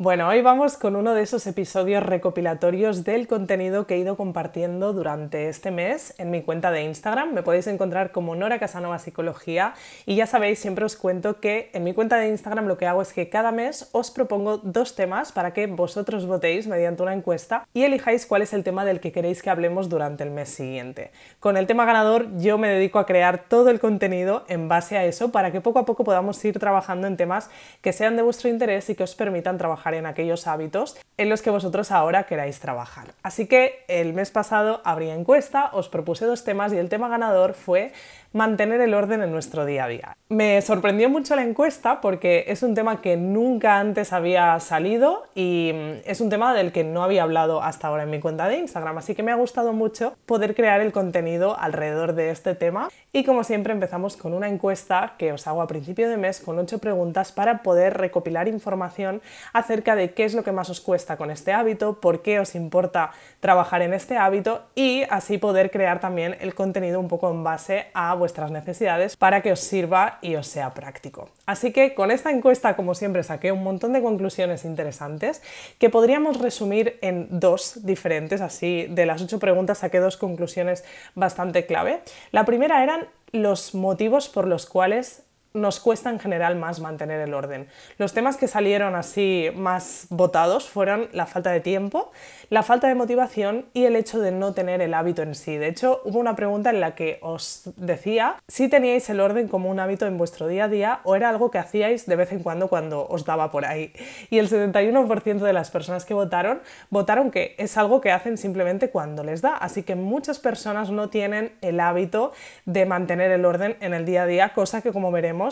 Bueno, hoy vamos con uno de esos episodios recopilatorios del contenido que he ido compartiendo durante este mes en mi cuenta de Instagram. Me podéis encontrar como Nora Casanova Psicología y ya sabéis, siempre os cuento que en mi cuenta de Instagram lo que hago es que cada mes os propongo dos temas para que vosotros votéis mediante una encuesta y elijáis cuál es el tema del que queréis que hablemos durante el mes siguiente. Con el tema ganador yo me dedico a crear todo el contenido en base a eso para que poco a poco podamos ir trabajando en temas que sean de vuestro interés y que os permitan trabajar en aquellos hábitos en los que vosotros ahora queráis trabajar. Así que el mes pasado abrí encuesta, os propuse dos temas y el tema ganador fue mantener el orden en nuestro día a día. Me sorprendió mucho la encuesta porque es un tema que nunca antes había salido y mm, es un tema del que no había hablado hasta ahora en mi cuenta de Instagram, así que me ha gustado mucho poder crear el contenido alrededor de este tema y como siempre empezamos con una encuesta que os hago a principio de mes con ocho preguntas para poder recopilar información acerca de qué es lo que más os cuesta con este hábito, por qué os importa trabajar en este hábito y así poder crear también el contenido un poco en base a vuestras necesidades para que os sirva y os sea práctico. Así que con esta encuesta, como siempre, saqué un montón de conclusiones interesantes que podríamos resumir en dos diferentes, así de las ocho preguntas saqué dos conclusiones bastante clave. La primera eran los motivos por los cuales nos cuesta en general más mantener el orden. Los temas que salieron así más votados fueron la falta de tiempo, la falta de motivación y el hecho de no tener el hábito en sí. De hecho, hubo una pregunta en la que os decía si teníais el orden como un hábito en vuestro día a día o era algo que hacíais de vez en cuando cuando os daba por ahí. Y el 71% de las personas que votaron votaron que es algo que hacen simplemente cuando les da. Así que muchas personas no tienen el hábito de mantener el orden en el día a día, cosa que como veremos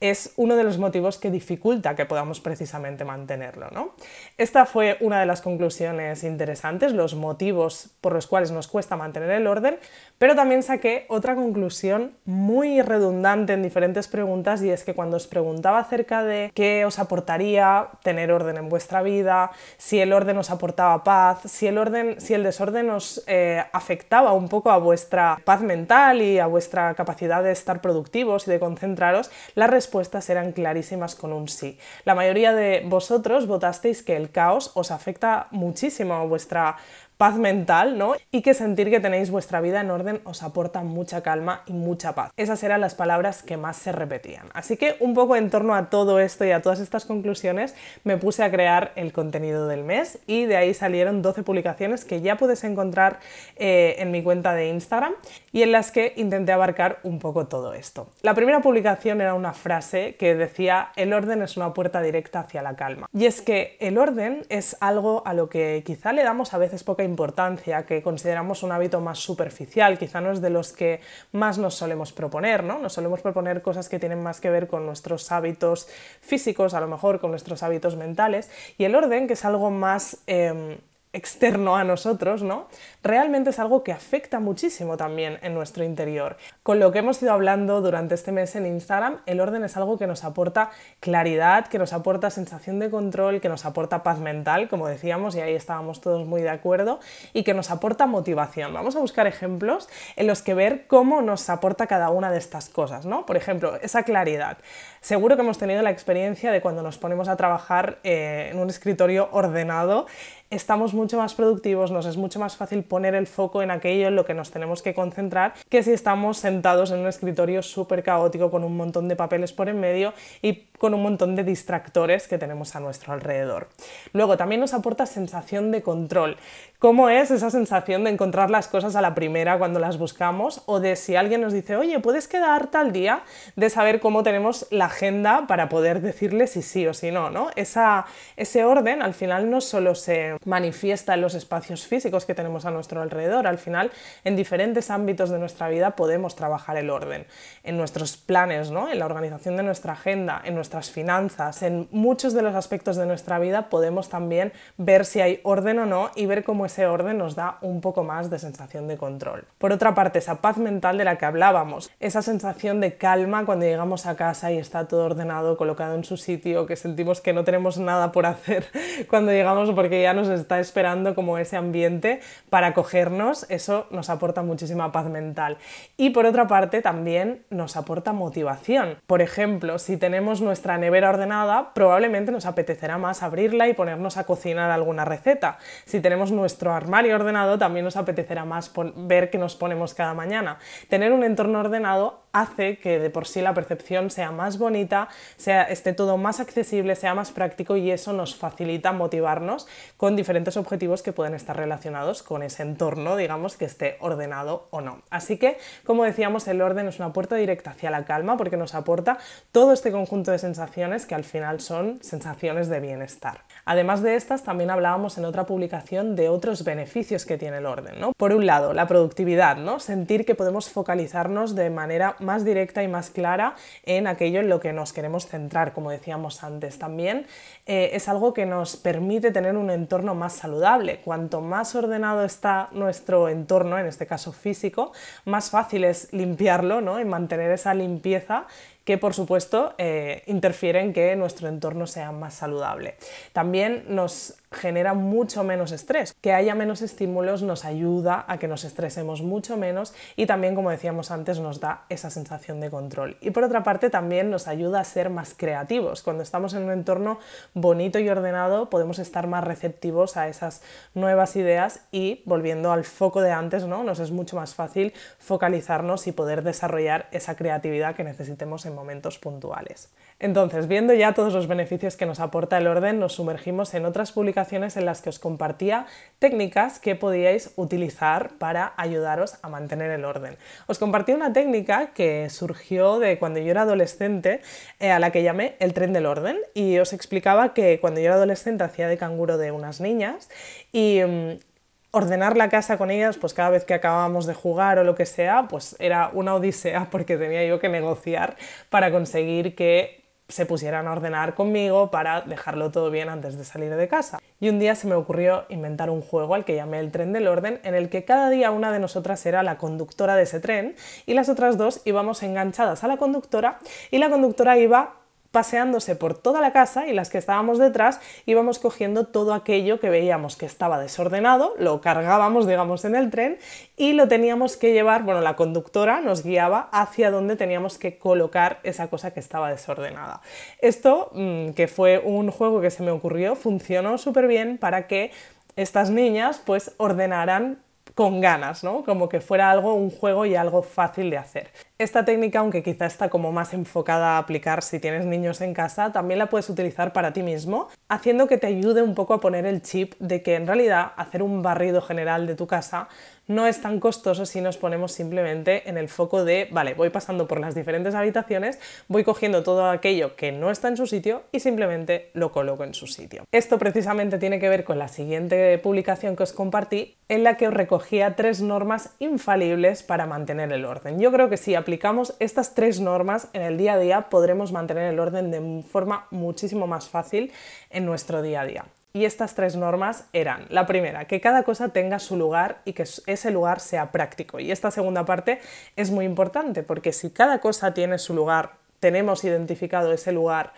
es uno de los motivos que dificulta que podamos precisamente mantenerlo. ¿no? Esta fue una de las conclusiones interesantes, los motivos por los cuales nos cuesta mantener el orden, pero también saqué otra conclusión muy redundante en diferentes preguntas y es que cuando os preguntaba acerca de qué os aportaría tener orden en vuestra vida, si el orden os aportaba paz, si el, orden, si el desorden os eh, afectaba un poco a vuestra paz mental y a vuestra capacidad de estar productivos y de concentraros, las respuestas eran clarísimas con un sí. La mayoría de vosotros votasteis que el caos os afecta muchísimo a vuestra paz mental, ¿no? Y que sentir que tenéis vuestra vida en orden os aporta mucha calma y mucha paz. Esas eran las palabras que más se repetían. Así que un poco en torno a todo esto y a todas estas conclusiones me puse a crear el contenido del mes y de ahí salieron 12 publicaciones que ya puedes encontrar eh, en mi cuenta de Instagram y en las que intenté abarcar un poco todo esto. La primera publicación era una frase que decía el orden es una puerta directa hacia la calma. Y es que el orden es algo a lo que quizá le damos a veces poca importancia, que consideramos un hábito más superficial, quizá no es de los que más nos solemos proponer, ¿no? Nos solemos proponer cosas que tienen más que ver con nuestros hábitos físicos, a lo mejor con nuestros hábitos mentales, y el orden, que es algo más... Em, externo a nosotros, ¿no? Realmente es algo que afecta muchísimo también en nuestro interior. Con lo que hemos ido hablando durante este mes en Instagram, el orden es algo que nos aporta claridad, que nos aporta sensación de control, que nos aporta paz mental, como decíamos, y ahí estábamos todos muy de acuerdo, y que nos aporta motivación. Vamos a buscar ejemplos en los que ver cómo nos aporta cada una de estas cosas, ¿no? Por ejemplo, esa claridad. Seguro que hemos tenido la experiencia de cuando nos ponemos a trabajar eh, en un escritorio ordenado, estamos mucho más productivos, nos es mucho más fácil poner el foco en aquello en lo que nos tenemos que concentrar que si estamos sentados en un escritorio súper caótico con un montón de papeles por en medio y con un montón de distractores que tenemos a nuestro alrededor. Luego también nos aporta sensación de control. ¿Cómo es esa sensación de encontrar las cosas a la primera cuando las buscamos? O de si alguien nos dice, oye, puedes quedar tal día, de saber cómo tenemos la agenda para poder decirle si sí o si no, ¿no? Esa, ese orden al final no solo se manifiesta en los espacios físicos que tenemos a nuestro alrededor, al final en diferentes ámbitos de nuestra vida podemos trabajar el orden, en nuestros planes, ¿no? En la organización de nuestra agenda, en nuestras finanzas, en muchos de los aspectos de nuestra vida podemos también ver si hay orden o no y ver cómo ese orden nos da un poco más de sensación de control. Por otra parte, esa paz mental de la que hablábamos, esa sensación de calma cuando llegamos a casa y está todo ordenado, colocado en su sitio, que sentimos que no tenemos nada por hacer cuando llegamos porque ya nos está esperando como ese ambiente para cogernos, eso nos aporta muchísima paz mental. Y por otra parte, también nos aporta motivación. Por ejemplo, si tenemos nuestra nevera ordenada, probablemente nos apetecerá más abrirla y ponernos a cocinar alguna receta. Si tenemos nuestro armario ordenado, también nos apetecerá más ver qué nos ponemos cada mañana. Tener un entorno ordenado hace que de por sí la percepción sea más bonita, sea, esté todo más accesible, sea más práctico y eso nos facilita motivarnos con diferentes objetivos que pueden estar relacionados con ese entorno, digamos, que esté ordenado o no. Así que, como decíamos, el orden es una puerta directa hacia la calma porque nos aporta todo este conjunto de sensaciones que al final son sensaciones de bienestar. Además de estas, también hablábamos en otra publicación de otros beneficios que tiene el orden. ¿no? Por un lado, la productividad, ¿no? sentir que podemos focalizarnos de manera más directa y más clara en aquello en lo que nos queremos centrar, como decíamos antes. También eh, es algo que nos permite tener un entorno más saludable. Cuanto más ordenado está nuestro entorno, en este caso físico, más fácil es limpiarlo ¿no? y mantener esa limpieza que por supuesto eh, interfiere en que nuestro entorno sea más saludable. También nos genera mucho menos estrés. Que haya menos estímulos nos ayuda a que nos estresemos mucho menos y también, como decíamos antes, nos da esa sensación de control. Y por otra parte, también nos ayuda a ser más creativos. Cuando estamos en un entorno bonito y ordenado, podemos estar más receptivos a esas nuevas ideas y, volviendo al foco de antes, ¿no? nos es mucho más fácil focalizarnos y poder desarrollar esa creatividad que necesitemos en momentos puntuales. Entonces, viendo ya todos los beneficios que nos aporta el orden, nos sumergimos en otras publicaciones en las que os compartía técnicas que podíais utilizar para ayudaros a mantener el orden. Os compartí una técnica que surgió de cuando yo era adolescente, eh, a la que llamé el tren del orden, y os explicaba que cuando yo era adolescente hacía de canguro de unas niñas y mm, ordenar la casa con ellas, pues cada vez que acabábamos de jugar o lo que sea, pues era una odisea porque tenía yo que negociar para conseguir que se pusieran a ordenar conmigo para dejarlo todo bien antes de salir de casa. Y un día se me ocurrió inventar un juego al que llamé el tren del orden, en el que cada día una de nosotras era la conductora de ese tren y las otras dos íbamos enganchadas a la conductora y la conductora iba paseándose por toda la casa y las que estábamos detrás íbamos cogiendo todo aquello que veíamos que estaba desordenado, lo cargábamos, digamos, en el tren y lo teníamos que llevar, bueno, la conductora nos guiaba hacia donde teníamos que colocar esa cosa que estaba desordenada. Esto, mm, que fue un juego que se me ocurrió, funcionó súper bien para que estas niñas pues ordenaran con ganas, ¿no? Como que fuera algo, un juego y algo fácil de hacer. Esta técnica, aunque quizá está como más enfocada a aplicar si tienes niños en casa, también la puedes utilizar para ti mismo, haciendo que te ayude un poco a poner el chip de que en realidad hacer un barrido general de tu casa no es tan costoso si nos ponemos simplemente en el foco de, vale, voy pasando por las diferentes habitaciones, voy cogiendo todo aquello que no está en su sitio y simplemente lo coloco en su sitio. Esto precisamente tiene que ver con la siguiente publicación que os compartí, en la que os recogía tres normas infalibles para mantener el orden. Yo creo que si aplicamos estas tres normas en el día a día podremos mantener el orden de forma muchísimo más fácil en nuestro día a día. Y estas tres normas eran, la primera, que cada cosa tenga su lugar y que ese lugar sea práctico. Y esta segunda parte es muy importante porque si cada cosa tiene su lugar, tenemos identificado ese lugar,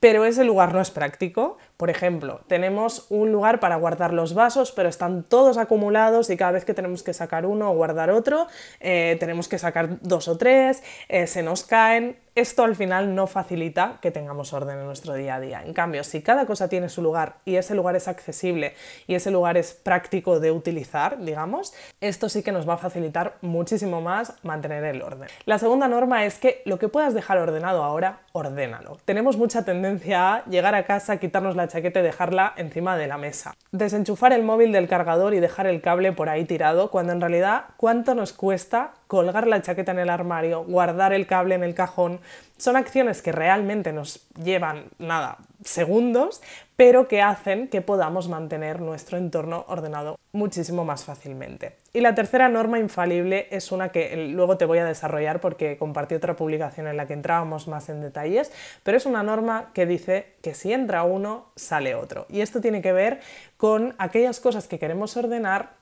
pero ese lugar no es práctico, por ejemplo, tenemos un lugar para guardar los vasos, pero están todos acumulados y cada vez que tenemos que sacar uno o guardar otro, eh, tenemos que sacar dos o tres, eh, se nos caen, esto al final no facilita que tengamos orden en nuestro día a día. En cambio, si cada cosa tiene su lugar y ese lugar es accesible y ese lugar es práctico de utilizar, digamos, esto sí que nos va a facilitar muchísimo más mantener el orden. La segunda norma es que lo que puedas dejar ordenado ahora, ordénalo. Tenemos mucha tendencia a llegar a casa, quitarnos la chaqueta dejarla encima de la mesa. Desenchufar el móvil del cargador y dejar el cable por ahí tirado, cuando en realidad, ¿cuánto nos cuesta colgar la chaqueta en el armario, guardar el cable en el cajón, son acciones que realmente nos llevan, nada, segundos, pero que hacen que podamos mantener nuestro entorno ordenado muchísimo más fácilmente. Y la tercera norma infalible es una que luego te voy a desarrollar porque compartí otra publicación en la que entrábamos más en detalles, pero es una norma que dice que si entra uno, sale otro. Y esto tiene que ver con aquellas cosas que queremos ordenar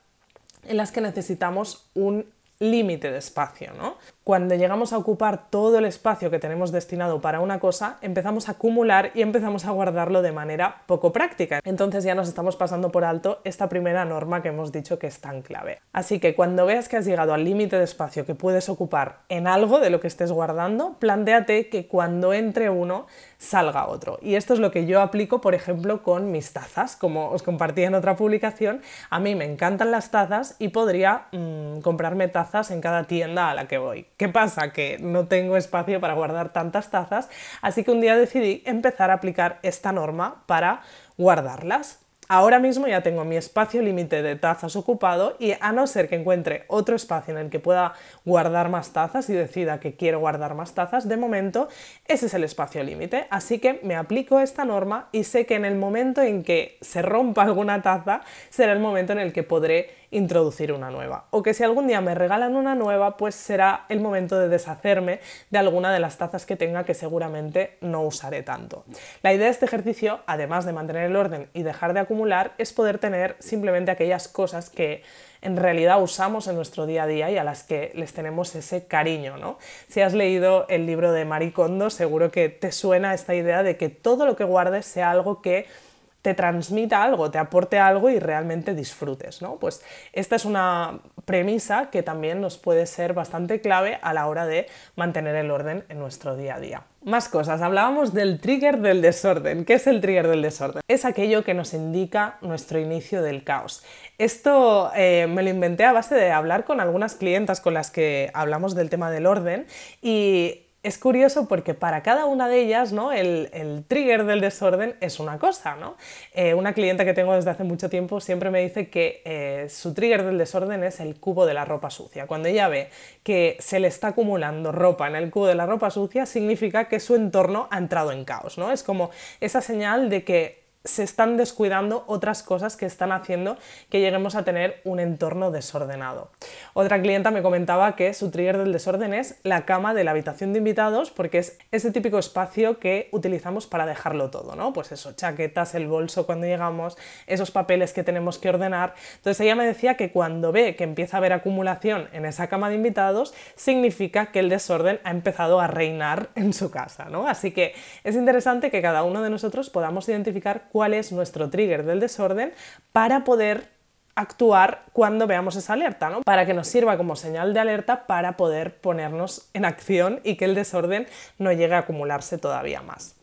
en las que necesitamos un límite de espacio, ¿no? Cuando llegamos a ocupar todo el espacio que tenemos destinado para una cosa, empezamos a acumular y empezamos a guardarlo de manera poco práctica. Entonces ya nos estamos pasando por alto esta primera norma que hemos dicho que es tan clave. Así que cuando veas que has llegado al límite de espacio que puedes ocupar en algo de lo que estés guardando, planteate que cuando entre uno salga otro. Y esto es lo que yo aplico, por ejemplo, con mis tazas. Como os compartí en otra publicación, a mí me encantan las tazas y podría mm, comprarme tazas en cada tienda a la que voy. ¿Qué pasa? Que no tengo espacio para guardar tantas tazas, así que un día decidí empezar a aplicar esta norma para guardarlas. Ahora mismo ya tengo mi espacio límite de tazas ocupado y a no ser que encuentre otro espacio en el que pueda guardar más tazas y decida que quiero guardar más tazas, de momento ese es el espacio límite. Así que me aplico esta norma y sé que en el momento en que se rompa alguna taza será el momento en el que podré introducir una nueva. O que si algún día me regalan una nueva, pues será el momento de deshacerme de alguna de las tazas que tenga que seguramente no usaré tanto. La idea de este ejercicio, además de mantener el orden y dejar de acumular, es poder tener simplemente aquellas cosas que en realidad usamos en nuestro día a día y a las que les tenemos ese cariño, ¿no? Si has leído el libro de Marie Kondo, seguro que te suena esta idea de que todo lo que guardes sea algo que te transmita algo, te aporte algo y realmente disfrutes, ¿no? Pues esta es una premisa que también nos puede ser bastante clave a la hora de mantener el orden en nuestro día a día. Más cosas, hablábamos del trigger del desorden. ¿Qué es el trigger del desorden? Es aquello que nos indica nuestro inicio del caos. Esto eh, me lo inventé a base de hablar con algunas clientas con las que hablamos del tema del orden y es curioso porque para cada una de ellas ¿no? el, trigger del desorden es una cosa. ¿no? Eh, una clienta que tengo desde hace mucho tiempo siempre me dice que eh, su trigger del desorden es el cubo de la ropa sucia. Cuando ella ve que se le está acumulando ropa en el cubo de la ropa sucia, significa que su entorno ha entrado en caos. ¿no? Es como esa señal de que se están descuidando otras cosas que están haciendo que lleguemos a tener un entorno desordenado. Otra clienta me comentaba que su trigger del desorden es la cama de la habitación de invitados porque es ese típico espacio que utilizamos para dejarlo todo, ¿no? Pues eso, chaquetas, el bolso cuando llegamos, esos papeles que tenemos que ordenar. Entonces ella me decía que cuando ve que empieza a haber acumulación en esa cama de invitados, significa que el desorden ha empezado a reinar en su casa, ¿no? Así que es interesante que cada uno de nosotros podamos identificar cuál es nuestro trigger del desorden para poder actuar cuando veamos esa alerta, ¿no? Para que nos sirva como señal de alerta para poder ponernos en acción y que el desorden no llegue a acumularse todavía más.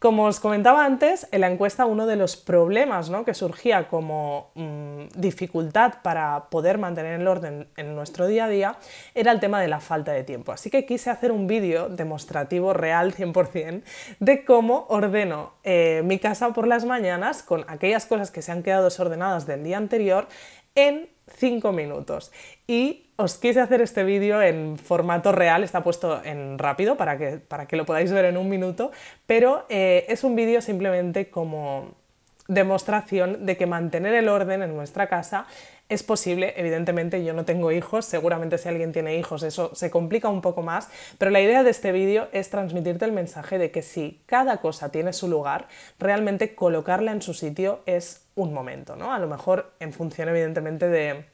Como os comentaba antes, en la encuesta uno de los problemas que surgía como mm, dificultad para poder mantener el orden en nuestro día a día era el tema de la falta de tiempo. Así que quise hacer un vídeo demostrativo real 100% de cómo ordeno eh, mi casa por las mañanas con aquellas cosas que se han quedado desordenadas del día anterior en 5 minutos. Y os quise hacer este vídeo en formato real, está puesto en rápido para que, para que lo podáis ver en un minuto, pero eh, es un vídeo simplemente como demostración de que mantener el orden en nuestra casa es posible, evidentemente yo no tengo hijos, seguramente si alguien tiene hijos eso se complica un poco más, pero la idea de este vídeo es transmitirte el mensaje de que si cada cosa tiene su lugar, realmente colocarla en su sitio es un momento, ¿no? A lo mejor en función evidentemente de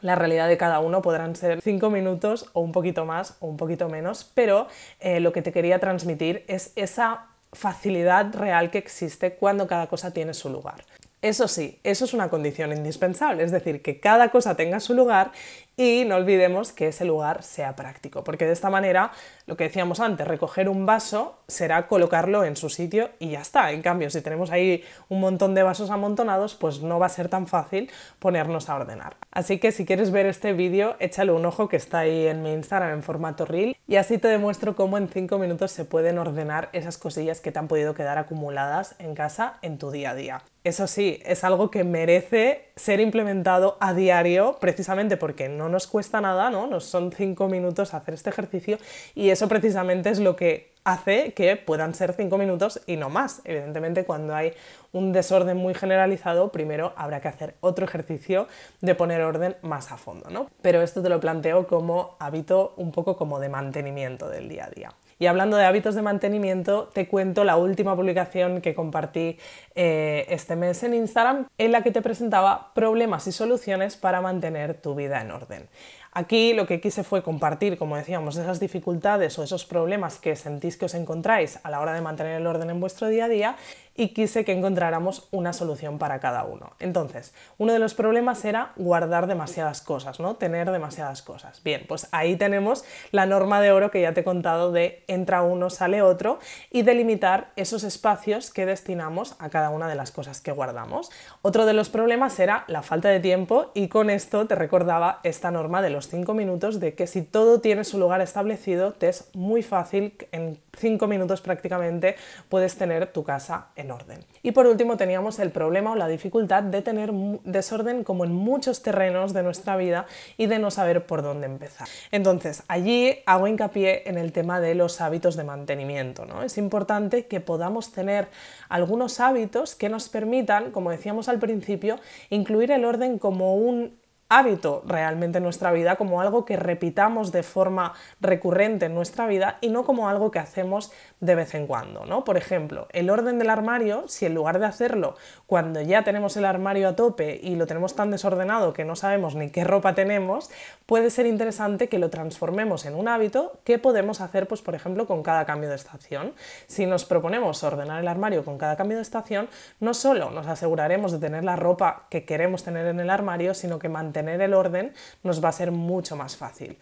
la realidad de cada uno podrán ser cinco minutos o un poquito más o un poquito menos, pero eh, lo que te quería transmitir es esa facilidad real que existe cuando cada cosa tiene su lugar. Eso sí, eso es una condición indispensable, es decir, que cada cosa tenga su lugar y no olvidemos que ese lugar sea práctico, porque de esta manera, lo que decíamos antes, recoger un vaso será colocarlo en su sitio y ya está. En cambio, si tenemos ahí un montón de vasos amontonados, pues no va a ser tan fácil ponernos a ordenar. Así que si quieres ver este vídeo, échale un ojo que está ahí en mi Instagram en formato reel y así te demuestro cómo en 5 minutos se pueden ordenar esas cosillas que te han podido quedar acumuladas en casa en tu día a día. Eso sí, es algo que merece ser implementado a diario precisamente porque no no nos cuesta nada, ¿no? Nos son cinco minutos hacer este ejercicio y eso precisamente es lo que hace que puedan ser cinco minutos y no más. Evidentemente, cuando hay un desorden muy generalizado, primero habrá que hacer otro ejercicio de poner orden más a fondo, ¿no? Pero esto te lo planteo como hábito un poco como de mantenimiento del día a día. Y hablando de hábitos de mantenimiento, te cuento la última publicación que compartí eh, este mes en Instagram, en la que te presentaba problemas y soluciones para mantener tu vida en orden. Aquí lo que quise fue compartir, como decíamos, esas dificultades o esos problemas que sentís que os encontráis a la hora de mantener el orden en vuestro día a día y quise que encontráramos una solución para cada uno. Entonces, uno de los problemas era guardar demasiadas cosas, ¿no? Tener demasiadas cosas. Bien, pues ahí tenemos la norma de oro que ya te he contado de entra uno, sale otro y delimitar esos espacios que destinamos a cada una de las cosas que guardamos. Otro de los problemas era la falta de tiempo y con esto te recordaba esta norma de los cinco minutos de que si todo tiene su lugar establecido, te es muy fácil, en cinco minutos prácticamente puedes tener tu casa en orden. Y por último teníamos el problema o la dificultad de tener desorden como en muchos terrenos de nuestra vida y de no saber por dónde empezar. Entonces, allí hago hincapié en el tema de los hábitos de mantenimiento. ¿no? Es importante que podamos tener algunos hábitos que nos permitan, como decíamos al principio, incluir el orden como un hábito realmente en nuestra vida, como algo que repitamos de forma recurrente en nuestra vida y no como algo que hacemos de vez en cuando, ¿no? Por ejemplo, el orden del armario, si en lugar de hacerlo cuando ya tenemos el armario a tope y lo tenemos tan desordenado que no sabemos ni qué ropa tenemos, puede ser interesante que lo transformemos en un hábito que podemos hacer, pues por ejemplo, con cada cambio de estación. Si nos proponemos ordenar el armario con cada cambio de estación, no solo nos aseguraremos de tener la ropa que queremos tener en el armario, sino que mantener tener el orden nos va a ser mucho más fácil.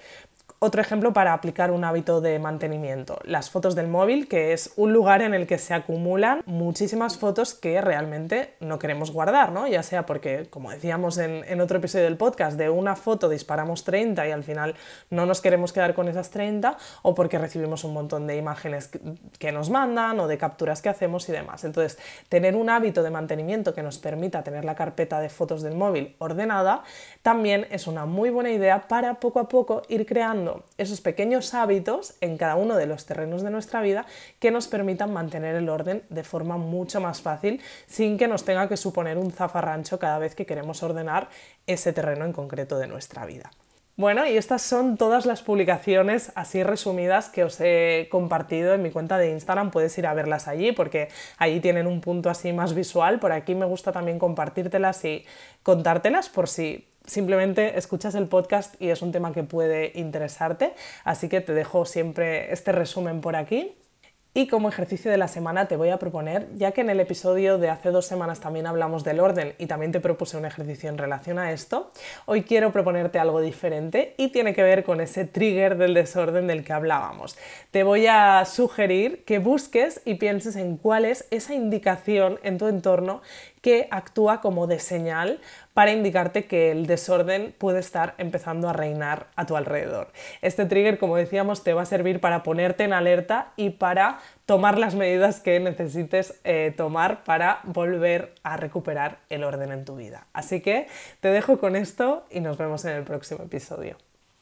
Otro ejemplo para aplicar un hábito de mantenimiento, las fotos del móvil, que es un lugar en el que se acumulan muchísimas fotos que realmente no queremos guardar, ¿no? Ya sea porque, como decíamos en, otro episodio del podcast, de una foto disparamos 30 y al final no nos queremos quedar con esas 30, o porque recibimos un montón de imágenes que nos mandan o de capturas que hacemos y demás. Entonces, tener un hábito de mantenimiento que nos permita tener la carpeta de fotos del móvil ordenada también es una muy buena idea para poco a poco ir creando esos pequeños hábitos en cada uno de los terrenos de nuestra vida que nos permitan mantener el orden de forma mucho más fácil sin que nos tenga que suponer un zafarrancho cada vez que queremos ordenar ese terreno en concreto de nuestra vida. Bueno, y estas son todas las publicaciones así resumidas que os he compartido en mi cuenta de Instagram. Puedes ir a verlas allí porque allí tienen un punto así más visual. Por aquí me gusta también compartírtelas y contártelas por si simplemente escuchas el podcast y es un tema que puede interesarte, así que te dejo siempre este resumen por aquí. Y como ejercicio de la semana te voy a proponer, ya que en el episodio de hace dos semanas también hablamos del orden y también te propuse un ejercicio en relación a esto, hoy quiero proponerte algo diferente y tiene que ver con ese trigger del desorden del que hablábamos. Te voy a sugerir que busques y pienses en cuál es esa indicación en tu entorno que actúa como de señal para indicarte que el desorden puede estar empezando a reinar a tu alrededor. Este trigger, como decíamos, te va a servir para ponerte en alerta y para tomar las medidas que necesites eh, tomar para volver a recuperar el orden en tu vida. Así que te dejo con esto y nos vemos en el próximo episodio.